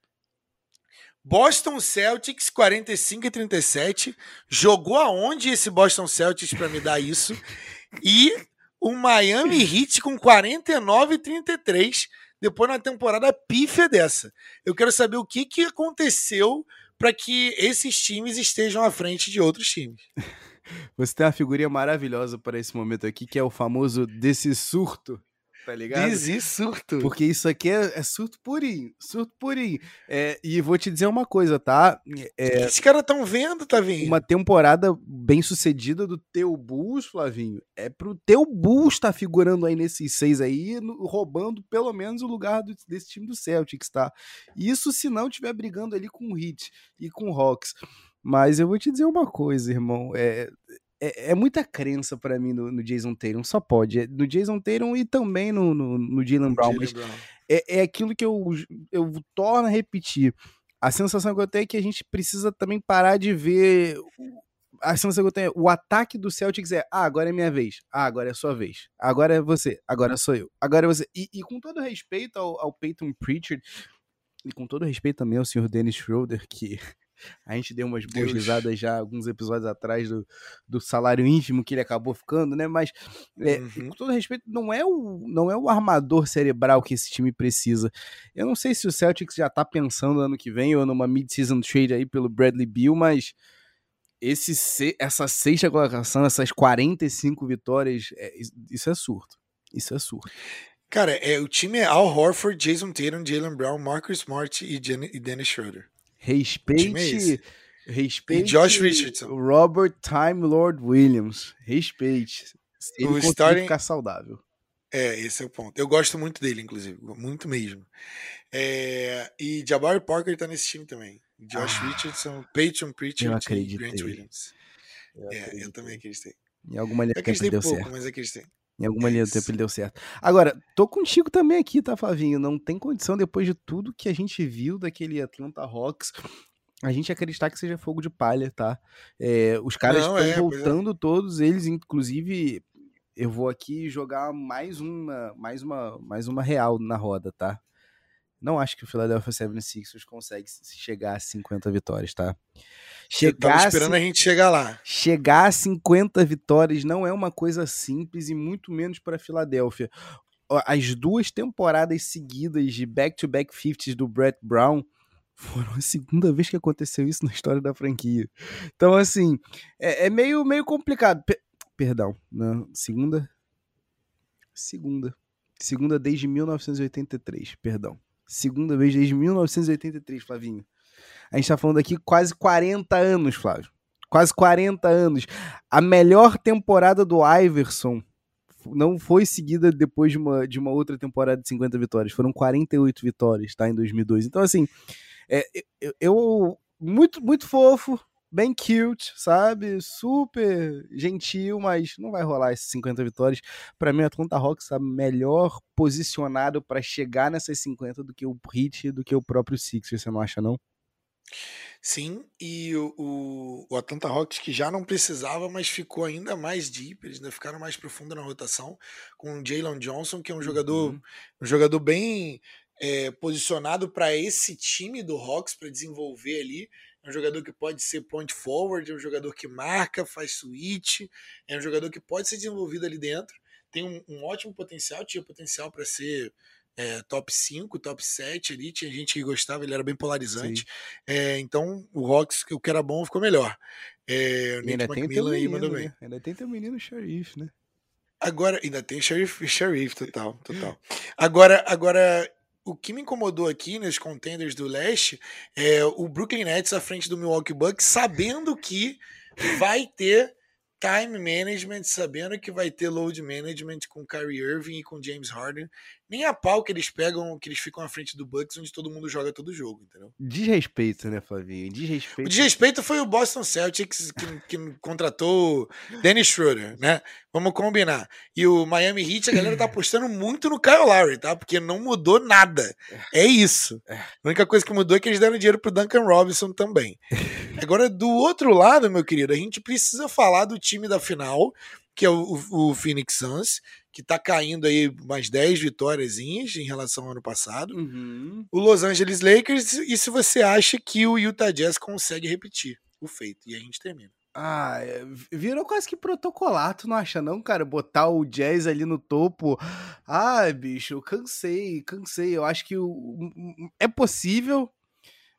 Boston Celtics 45 e 37. Jogou aonde esse Boston Celtics para me dar isso? E o Miami Heat com 49 e 33 depois na temporada pífia dessa. Eu quero saber o que, que aconteceu para que esses times estejam à frente de outros times. [LAUGHS] Você tem uma figurinha maravilhosa para esse momento aqui, que é o famoso desse surto tá ligado? Desi surto. Porque isso aqui é, é surto purinho, surto purinho. É, e vou te dizer uma coisa, tá? É, Esses caras estão vendo, Tavinho? Uma temporada bem sucedida do teu Bulls, Flavinho. É pro teu Bulls estar tá figurando aí nesses seis aí, no, roubando pelo menos o lugar do, desse time do Celtics, tá? Isso se não tiver brigando ali com o Heat e com o Hawks. Mas eu vou te dizer uma coisa, irmão. É, é, é, muita crença para mim no, no, Jason Tatum, só pode. É, no Jason Tatum e também no, no, no Jalen Brown. Mas Brown. É, é aquilo que eu, eu torno a repetir. A sensação que eu tenho é que a gente precisa também parar de ver. A sensação que eu tenho é o ataque do Celtics é: ah, agora é minha vez. Ah, agora é sua vez. Agora é você. Agora sou eu. Agora é você. E, e com todo respeito ao, ao Peyton Pritchard, e com todo respeito também ao senhor Dennis Schroeder, que a gente deu umas boas Deus. risadas já alguns episódios atrás do, do salário ínfimo que ele acabou ficando, né? Mas, é, uhum. com todo respeito, não é, o, não é o armador cerebral que esse time precisa. Eu não sei se o Celtics já tá pensando ano que vem ou numa mid-season trade aí pelo Bradley Beal, mas esse se- essa sexta colocação, essas 45 vitórias, é, is- isso é surto. Isso é surto. Cara, é, o time é Al Horford, Jason Tatum, Jalen Brown, Marcus Smart e, Jan- e Dennis Schroeder. Respeite. é. Respeite. Josh Richardson. o Robert Time Lord Williams. Respeite. Ele O starting- ficar saudável. É, esse é o ponto. Eu gosto muito dele, inclusive. Muito mesmo. É, e Jabari Parker tá nesse time também. Josh Ah, Richardson, Peyton Pritchard e. Grant Williams. Eu É, eu também acreditei. Em alguma ele acreditei pouco, certo. mas acreditei. Em alguma É linha do tempo ele deu certo. Agora, tô contigo também aqui, tá, Flavinho? Não tem condição, depois de tudo que a gente viu daquele Atlanta Hawks, a gente acreditar que seja fogo de palha, tá? É, os caras estão é, é. voltando todos eles, inclusive. Eu vou aqui jogar mais uma, mais uma, mais uma real na roda, tá? Não acho que o Philadelphia 76ers consegue se- chegar a 50 vitórias, tá? Chegar a esperando a gente chegar lá. chegar a 50 vitórias não é uma coisa simples e muito menos para Filadélfia. As duas temporadas seguidas de back-to-back 50s do Brett Brown foram a segunda vez que aconteceu isso na história da franquia. Então, assim, é, é meio, meio complicado. Pe- perdão, né? segunda? Segunda. Segunda desde 1983, perdão. Segunda vez desde 1983, Flavinho. A gente tá falando aqui quase 40 anos, Flávio. Quase 40 anos. A melhor temporada do Iverson não foi seguida depois de uma, de uma outra temporada de 50 vitórias. Foram 48 vitórias, tá? Em 2002. Então, assim, é, eu, eu- Muito, muito fofo. Bem cute, sabe? Super gentil, mas não vai rolar esses 50 vitórias. Pra mim, o Atlanta Hawks tá melhor posicionado pra chegar nessas 50 do que o Heat e do que o próprio Sixers, você não acha, não? Sim, e o, o, o Atlanta Hawks que já não precisava, mas ficou ainda mais deep, eles ainda ficaram mais profundo na rotação, com o Jalen Johnson, que é um jogador, Uhum. um jogador bem é, posicionado para esse time do Hawks para desenvolver ali. É um jogador que pode ser point forward, é um jogador que marca, faz switch, é um jogador que pode ser desenvolvido ali dentro. Tem um, um ótimo potencial, tinha potencial para ser é, top 5, top 7 ali. Tinha gente que gostava, ele era bem polarizante. É, então o Hawks, o que era bom, ficou melhor. É, o ainda Nate McMillan aí mandou bem. né? Ainda tem teu menino Sharif, né? Agora, ainda tem Sheriff, Sheriff total, total. Agora, agora, o que me incomodou aqui nos contenders do leste é o Brooklyn Nets à frente do Milwaukee Bucks, sabendo que vai ter time management, sabendo que vai ter load management com Kyrie Irving e com James Harden. Nem a pau que eles pegam, que eles ficam à frente do Bucks, onde todo mundo joga todo jogo, entendeu? Desrespeito, né, Flavinho? O Desrespeito. desrespeito foi o Boston Celtics que, que contratou Dennis Schroeder, né? Vamos combinar. E o Miami Heat, a galera tá [LAUGHS] apostando muito no Kyle Lowry, tá? Porque não mudou nada. É isso. A única coisa que mudou é que eles deram dinheiro pro Duncan Robinson também. [LAUGHS] Agora, do outro lado, meu querido, a gente precisa falar do time da final, que é o, o, Phoenix Suns, que tá caindo aí umas 10 vitórias em relação ao ano passado Uhum. o Los Angeles Lakers e se você acha que o Utah Jazz consegue repetir o feito. E a gente termina. Ah, é, virou quase que protocolar, tu não acha não, cara? Botar o Jazz ali no topo. Ah, bicho, cansei, cansei. Eu acho que o, é possível,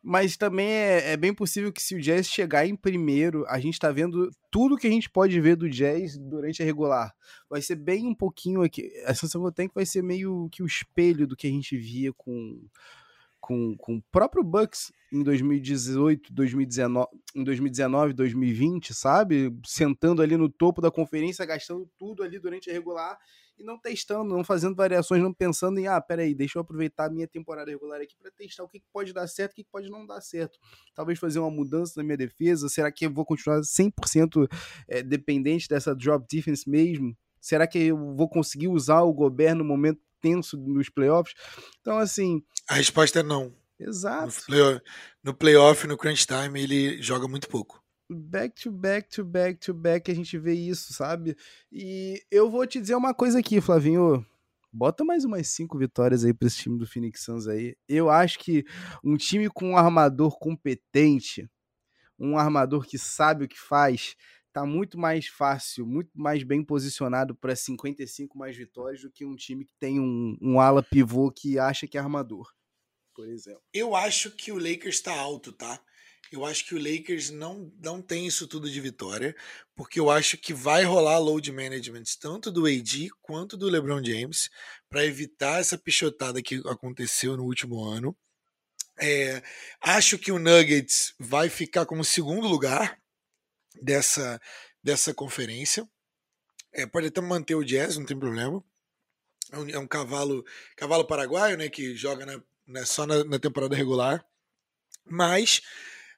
mas também é, é bem possível que se o Jazz chegar em primeiro, a gente tá vendo tudo que a gente pode ver do Jazz durante a regular. Vai ser bem um pouquinho aqui. A sensação que eu tenho é que vai ser meio que o espelho do que a gente via com com, com o próprio Bucks em 2018, 2019, em 2019, 2020, sabe? Sentando ali no topo da conferência, gastando tudo ali durante a regular e não testando, não fazendo variações, não pensando em, ah, peraí, deixa eu aproveitar a minha temporada regular aqui para testar o que pode dar certo, o que pode não dar certo. Talvez fazer uma mudança na minha defesa, será que eu vou continuar 100% é, dependente dessa drop defense mesmo? Será que eu vou conseguir usar o Gobert no momento tenso nos playoffs? Então, assim... A resposta é não. Exato. No playoff, no, playoff, no crunch time, ele joga muito pouco. Back to back to back to back a gente vê isso, sabe? E eu vou te dizer uma coisa aqui, Flavinho. Bota mais umas cinco vitórias aí pra esse time do Phoenix Suns aí. Eu acho que um time com um armador competente, um armador que sabe o que faz, tá muito mais fácil, muito mais bem posicionado para 55 mais vitórias do que um time que tem um, um ala pivô que acha que é armador, por exemplo. Eu acho que o Lakers está alto, tá? Eu acho que o Lakers não, não tem isso tudo de vitória, porque eu acho que vai rolar load management tanto do AD quanto do LeBron James para evitar essa pichotada que aconteceu no último ano. É, acho que o Nuggets vai ficar como segundo lugar dessa, dessa conferência. É, pode até manter o Jazz, não tem problema. É um, é um cavalo cavalo paraguaio, né, que joga na, né, só na, na temporada regular. Mas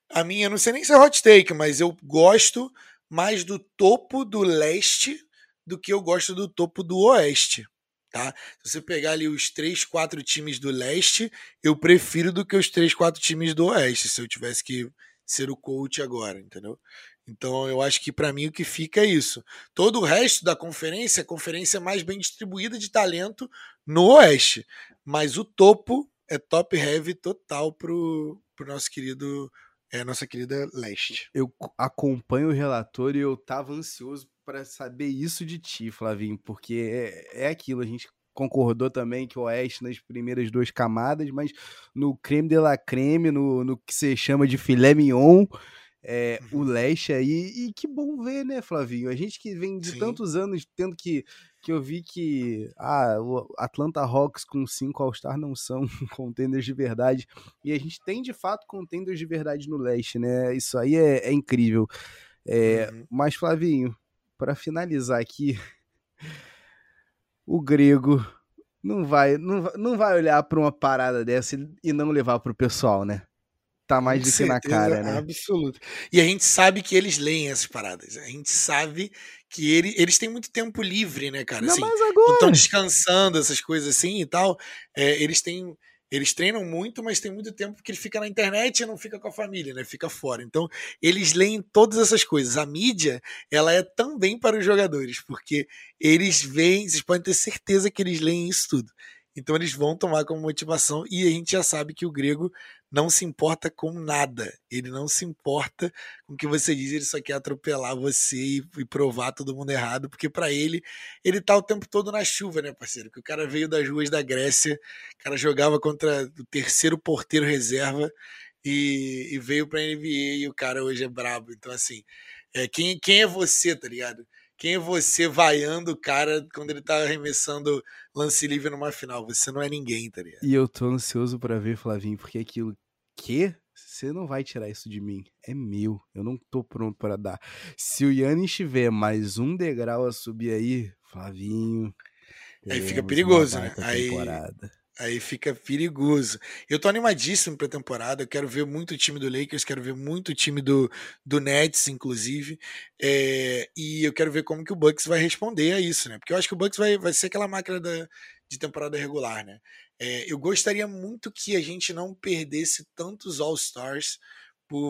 a minha, não sei nem se é hot take, mas eu gosto mais do topo do leste do que eu gosto do topo do oeste. Tá? Se você pegar ali os três, quatro times do leste, eu prefiro do que os três, quatro times do oeste, se eu tivesse que ser o coach agora, entendeu? Então eu acho que para mim o que fica é isso. Todo o resto da conferência, a conferência mais bem distribuída de talento no oeste, mas o topo é top heavy total pro, pro nosso querido é nossa querida Leste. Eu acompanho o relator e eu tava ansioso para saber isso de ti, Flavinho, porque é, é aquilo, a gente concordou também que o Oeste nas primeiras duas camadas, mas no creme de la creme, no, no que você chama de filé mignon, é, uhum. o Leste aí, e que bom ver, né, Flavinho? A gente que vem de Sim. tantos anos tendo que que eu vi que ah, o Atlanta Hawks com cinco All-Star não são [LAUGHS] contenders de verdade. E a gente tem de fato contenders de verdade no leste, né? Isso aí é, é incrível. É, uhum. Mas, Flavinho, para finalizar aqui, o grego não vai, não, não vai olhar para uma parada dessa e não levar para o pessoal, né? Tá mais do que na cara, né? Absoluto. E a gente sabe que eles leem essas paradas. A gente sabe que ele, eles têm muito tempo livre, né, cara? Não, assim, mas agora. Estão descansando, essas coisas assim e tal. É, eles têm. Eles treinam muito, mas tem muito tempo que ele fica na internet e não fica com a família, né? Fica fora. Então, eles leem todas essas coisas. A mídia, ela é também para os jogadores, porque eles veem, vocês podem ter certeza que eles leem isso tudo. Então eles vão tomar como motivação e a gente já sabe que o grego não se importa com nada. Ele não se importa com o que você diz, ele só quer atropelar você e, e provar todo mundo errado, porque para ele, ele tá o tempo todo na chuva, né, parceiro? Que o cara veio das ruas da Grécia, o cara jogava contra o terceiro porteiro reserva e, e veio pra NBA e o cara hoje é brabo. Então, assim, é, quem, quem é você, tá ligado? Quem é você vaiando o cara quando ele tá arremessando lance livre numa final? Você não é ninguém, tá ligado? E eu tô ansioso para ver, Flavinho, porque aquilo que você não vai tirar isso de mim. É meu. Eu não tô pronto para dar. Se o Yannis tiver mais um degrau a subir aí, Flavinho. Aí fica perigoso, né? Aí, Aí fica perigoso. Eu tô animadíssimo pra temporada. Eu quero ver muito o time do Lakers, quero ver muito o time do, do Nets, inclusive. É, e eu quero ver como que o Bucks vai responder a isso, né? Porque eu acho que o Bucks vai, vai ser aquela máquina da, de temporada regular, né? É, eu gostaria muito que a gente não perdesse tantos All-Stars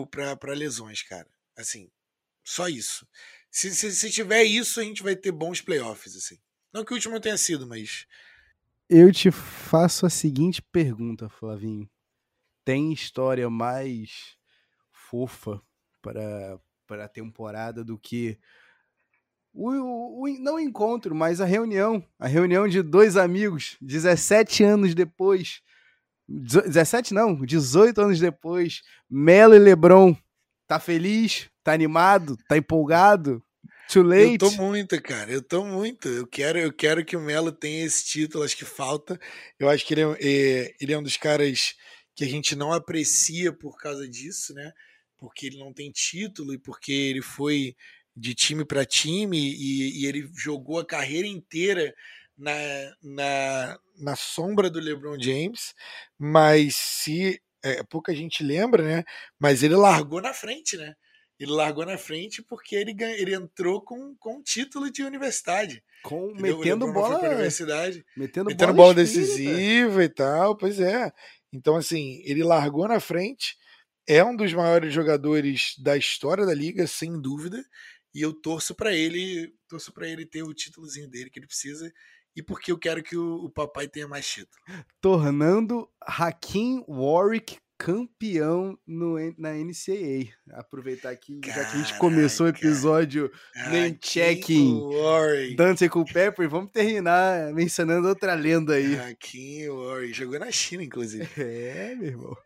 para lesões, cara. Assim, só isso. Se, se, se tiver isso, a gente vai ter bons playoffs, assim. Não que o último tenha sido, mas eu te faço a seguinte pergunta, Flavinho. Tem história mais fofa para a temporada do que o, o, o, não o encontro, mas a reunião. A reunião de dois amigos, 17 anos depois. 17 não, 18 anos depois. Melo e Lebron. Tá feliz? Tá animado? Tá empolgado? Too late. Eu tô muito, cara. Eu tô muito. Eu quero, eu quero que o Melo tenha esse título. Acho que falta. Eu acho que ele é, é, ele é um dos caras que a gente não aprecia por causa disso, né? Porque ele não tem título e porque ele foi de time para time e, e, ele jogou a carreira inteira na, na, na sombra do LeBron James. Mas se é, pouca gente lembra, né? Mas ele largou na frente, né? Ele largou na frente porque ele, ele entrou com, com título de universidade. Com, metendo bola. Universidade, metendo, metendo bola, bola decisiva e tal. Pois é. Então, assim, ele largou na frente. É um dos maiores jogadores da história da liga, sem dúvida. E eu torço para ele, torço para ele ter o títulozinho dele que ele precisa e porque eu quero que o, o papai tenha mais título. Tornando Hakim Warwick campeão no, na NCAA. Aproveitar aqui, Caraca, já que a gente começou o episódio nem check-in Dante com Pepper, vamos terminar mencionando outra lenda aí. Hakim Warrior, jogou na China, inclusive. [LAUGHS] É, meu irmão.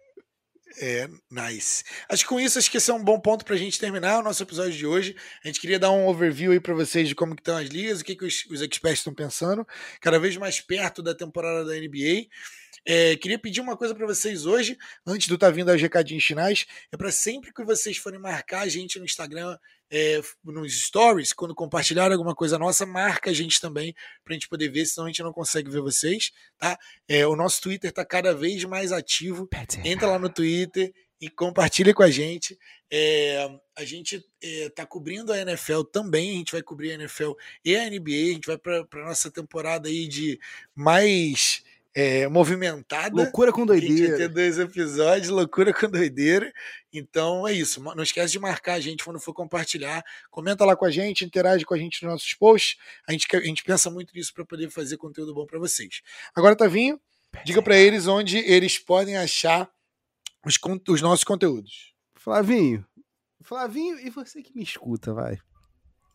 É, nice. Acho que com isso, acho que esse é um bom ponto para a gente terminar o nosso episódio de hoje. A gente queria dar um overview aí para vocês de como estão as ligas, o que, que os, os experts estão pensando, cada vez mais perto da temporada da NBA. É, queria pedir uma coisa para vocês hoje, antes do Tá Vindo aos recadinhos finais, é para sempre que vocês forem marcar a gente no Instagram, é, nos stories, quando compartilhar alguma coisa nossa, marca a gente também, para a gente poder ver, senão a gente não consegue ver vocês, tá? É, o nosso Twitter está cada vez mais ativo, entra lá no Twitter e compartilha com a gente. É, a gente está cobrindo a NFL também, a gente vai cobrir a NFL e a NBA, a gente vai para a nossa temporada aí de mais é, movimentada. Loucura com doideira. A gente vai ter dois episódios, loucura com doideira. Então é isso. Não esquece de marcar a gente quando for compartilhar. Comenta lá com a gente, interage com a gente nos nossos posts. A gente, a gente pensa muito nisso para poder fazer conteúdo bom para vocês. Agora, Tavinho, diga para eles onde eles podem achar os, os nossos conteúdos. Flavinho, Flavinho, e você que me escuta, vai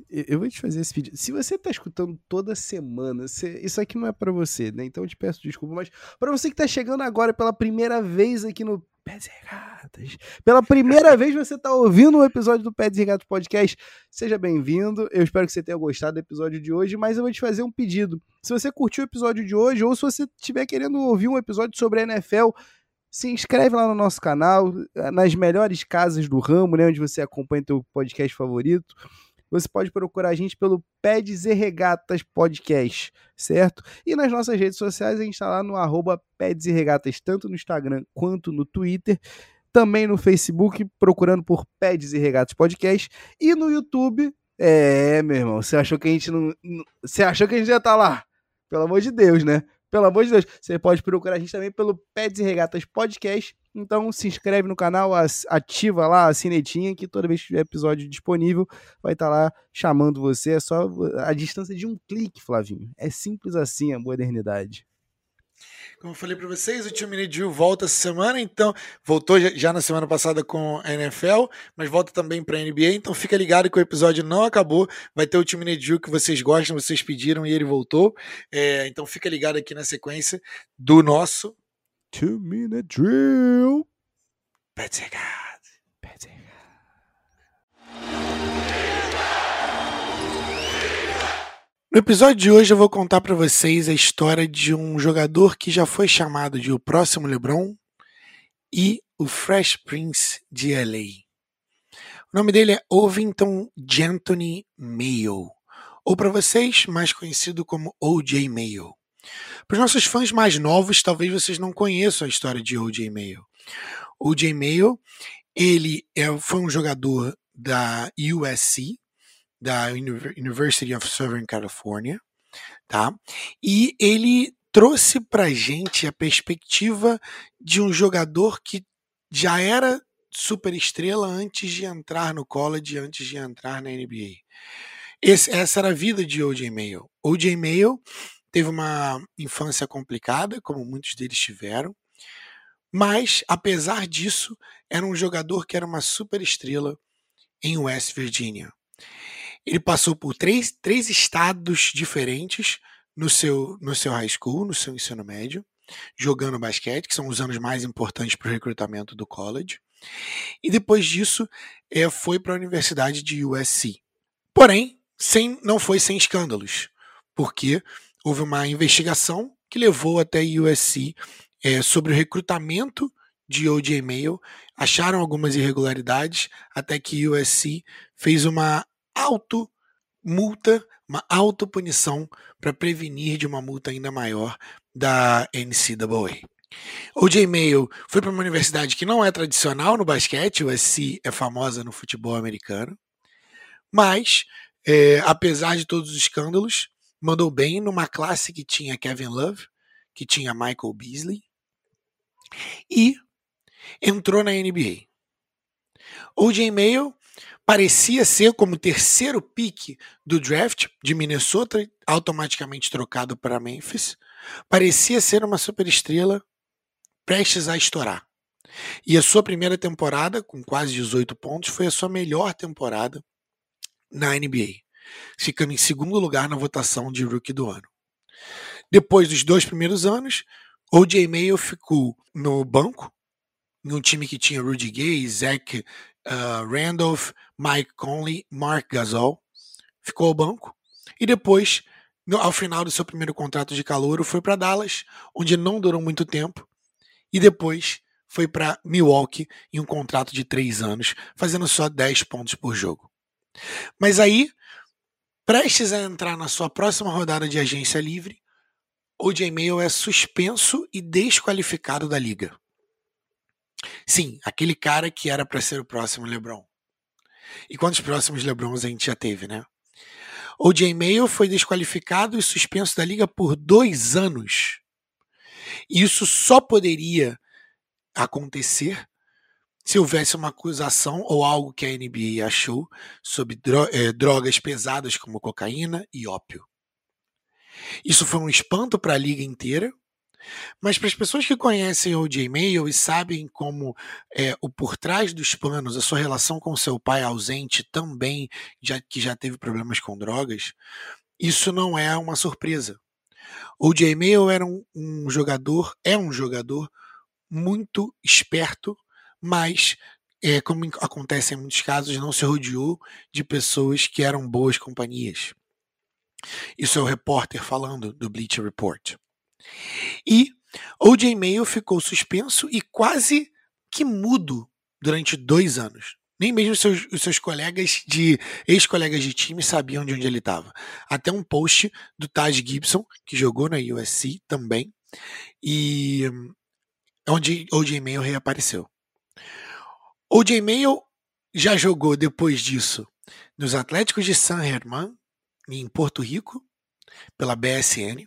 eu vou te fazer esse pedido. Se você tá escutando toda semana, você, isso aqui não é para você, né? Então eu te peço desculpa, mas para você que tá chegando agora pela primeira vez aqui no Pés e Regatas, pela primeira [LAUGHS] vez você tá ouvindo um episódio do Pés e Regatas Podcast, seja bem-vindo. Eu espero que você tenha gostado do episódio de hoje, mas eu vou te fazer um pedido. Se você curtiu o episódio de hoje ou se você estiver querendo ouvir um episódio sobre a NFL, se inscreve lá no nosso canal, nas melhores casas do ramo, né, onde você acompanha o teu podcast favorito você pode procurar a gente pelo Peds e Regatas Podcast, certo? E nas nossas redes sociais, a gente está lá no arroba Peds e Regatas, tanto no Instagram quanto no Twitter. Também no Facebook, procurando por Peds e Regatas Podcast. E no YouTube, é, meu irmão, você achou que a gente não. Você achou que a gente ia estar tá lá? Pelo amor de Deus, né? Pelo amor de Deus. Você pode procurar a gente também pelo Peds e Regatas Podcast então se inscreve no canal, ativa lá a sinetinha que toda vez que tiver episódio disponível vai estar tá lá chamando você. É só a distância de um clique, Flavinho. É simples assim a modernidade. Como eu falei para vocês, o Tio Minute volta essa semana, então voltou já na semana passada com a NFL, mas volta também para a NBA. Então fica ligado que o episódio não acabou. Vai ter o Tio Minute que vocês gostam, vocês pediram e ele voltou. É, então fica ligado aqui na sequência do nosso Two Minute Drill. Pettigard. No episódio de hoje eu vou contar para vocês a história de um jogador que já foi chamado de o próximo LeBron e o Fresh Prince de LA. O nome dele é Ovington Gentony Mayo, ou para vocês mais conhecido como OJ Mayo. Para os nossos fãs mais novos, talvez vocês não conheçam a história de O.J. Mayo. O.J. Mayo, ele é, foi um jogador da USC, da University of Southern California, tá? E ele trouxe para gente a perspectiva de um jogador que já era super estrela antes de entrar no college, antes de entrar na NBA. Esse, essa era a vida de O.J. Mayo. O.J. Mayo teve uma infância complicada, como muitos deles tiveram, mas, apesar disso, era um jogador que era uma super estrela em West Virginia. Ele passou por três, três estados diferentes no seu, no seu high school, no seu ensino médio, jogando basquete, que são os anos mais importantes para o recrutamento do college. E depois disso, é, foi para a Universidade de USC. Porém, sem, não foi sem escândalos, porque houve uma investigação que levou até a USC é, sobre o recrutamento de O.J. Mayo, acharam algumas irregularidades, até que USC fez uma auto multa, uma autopunição para prevenir de uma multa ainda maior da NCAA. O.J. Mayo foi para uma universidade que não é tradicional no basquete, o USC é famosa no futebol americano, mas, é, apesar de todos os escândalos, mandou bem numa classe que tinha Kevin Love, que tinha Michael Beasley, e entrou na NBA. O.J. Mayo parecia ser como terceiro pick do draft de Minnesota, automaticamente trocado para Memphis, parecia ser uma superestrela prestes a estourar. E a sua primeira temporada, com quase 18 pontos, foi a sua melhor temporada na NBA ficando em segundo lugar na votação de rookie do ano. Depois dos dois primeiros anos, O.J. Mayo ficou no banco em um time que tinha Rudy Gay, Zach uh, Randolph, Mike Conley, Mark Gasol. Ficou ao banco. E depois, no, ao final do seu primeiro contrato de calouro, foi para Dallas, onde não durou muito tempo. E depois foi para Milwaukee em um contrato de três anos, fazendo só 10 pontos por jogo. Mas aí, prestes a entrar na sua próxima rodada de agência livre, o J-Mail é suspenso e desqualificado da liga. Sim, aquele cara que era para ser o próximo LeBron. E quantos próximos LeBrons a gente já teve, né? O J-Mail foi desqualificado e suspenso da liga por dois anos. Isso só poderia acontecer se houvesse uma acusação ou algo que a NBA achou sobre eh, drogas pesadas como cocaína e ópio. Isso foi um espanto para a liga inteira, mas para as pessoas que conhecem o J-Mail e sabem como é, o por trás dos panos, a sua relação com seu pai ausente também, já, que já teve problemas com drogas, isso não é uma surpresa. O J-Mail era um, um jogador, é um jogador muito esperto, mas é, como acontece em muitos casos, não se rodeou de pessoas que eram boas companhias. Isso é o repórter falando do Bleacher Report. E O.J. Mayo ficou suspenso e quase que mudo durante dois anos. Nem mesmo os seus, os seus colegas de ex-colegas de time sabiam de onde ele estava. Até um post do Taj Gibson, que jogou na USC também, e onde O.J. Mayo reapareceu. O.J. Mayo já jogou depois disso nos Atléticos de San Germán, em Porto Rico, pela BSN.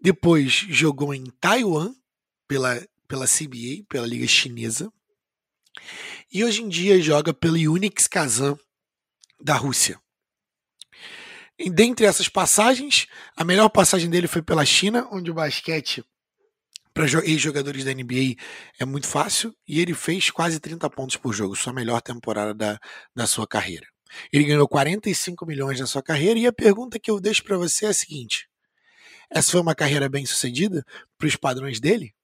Depois jogou em Taiwan, pela, pela CBA, pela Liga Chinesa. E hoje em dia joga pelo Unix Kazan da Rússia. E dentre essas passagens, a melhor passagem dele foi pela China, onde o basquete para ex-jogadores da NBA é muito fácil e ele fez quase 30 pontos por jogo, sua melhor temporada da, da sua carreira. Ele ganhou 45 milhões na sua carreira e a pergunta que eu deixo para você é a seguinte: essa foi uma carreira bem sucedida para os padrões dele?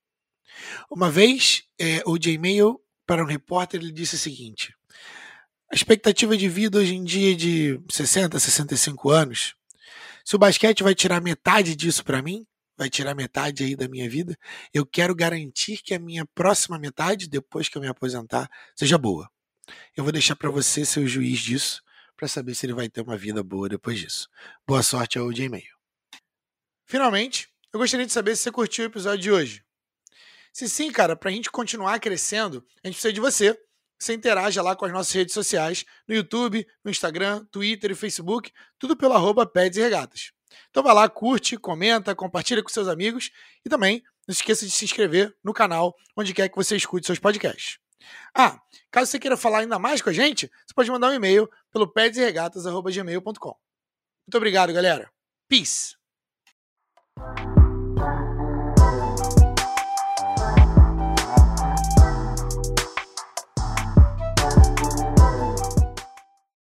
Uma vez, é, o J. Mail, para um repórter, ele disse o seguinte: a expectativa de vida hoje em dia é de 60, 65 anos. Se o basquete vai tirar metade disso para mim, vai tirar metade aí da minha vida, eu quero garantir que a minha próxima metade, depois que eu me aposentar, seja boa. Eu vou deixar para você ser o juiz disso, para saber se ele vai ter uma vida boa depois disso. Boa sorte ao J. Mail. Finalmente, eu gostaria de saber se você curtiu o episódio de hoje. Se sim, cara, para a gente continuar crescendo, a gente precisa de você. Você interaja lá com as nossas redes sociais, no YouTube, no Instagram, Twitter e Facebook, tudo pelo arroba Peds e Regatas. Então vai lá, curte, comenta, compartilha com seus amigos e também não esqueça de se inscrever no canal onde quer que você escute seus podcasts. Ah, caso você queira falar ainda mais com a gente, você pode mandar um e-mail pelo pedsregatas.gmail.com. Muito obrigado, galera. Peace! Bye.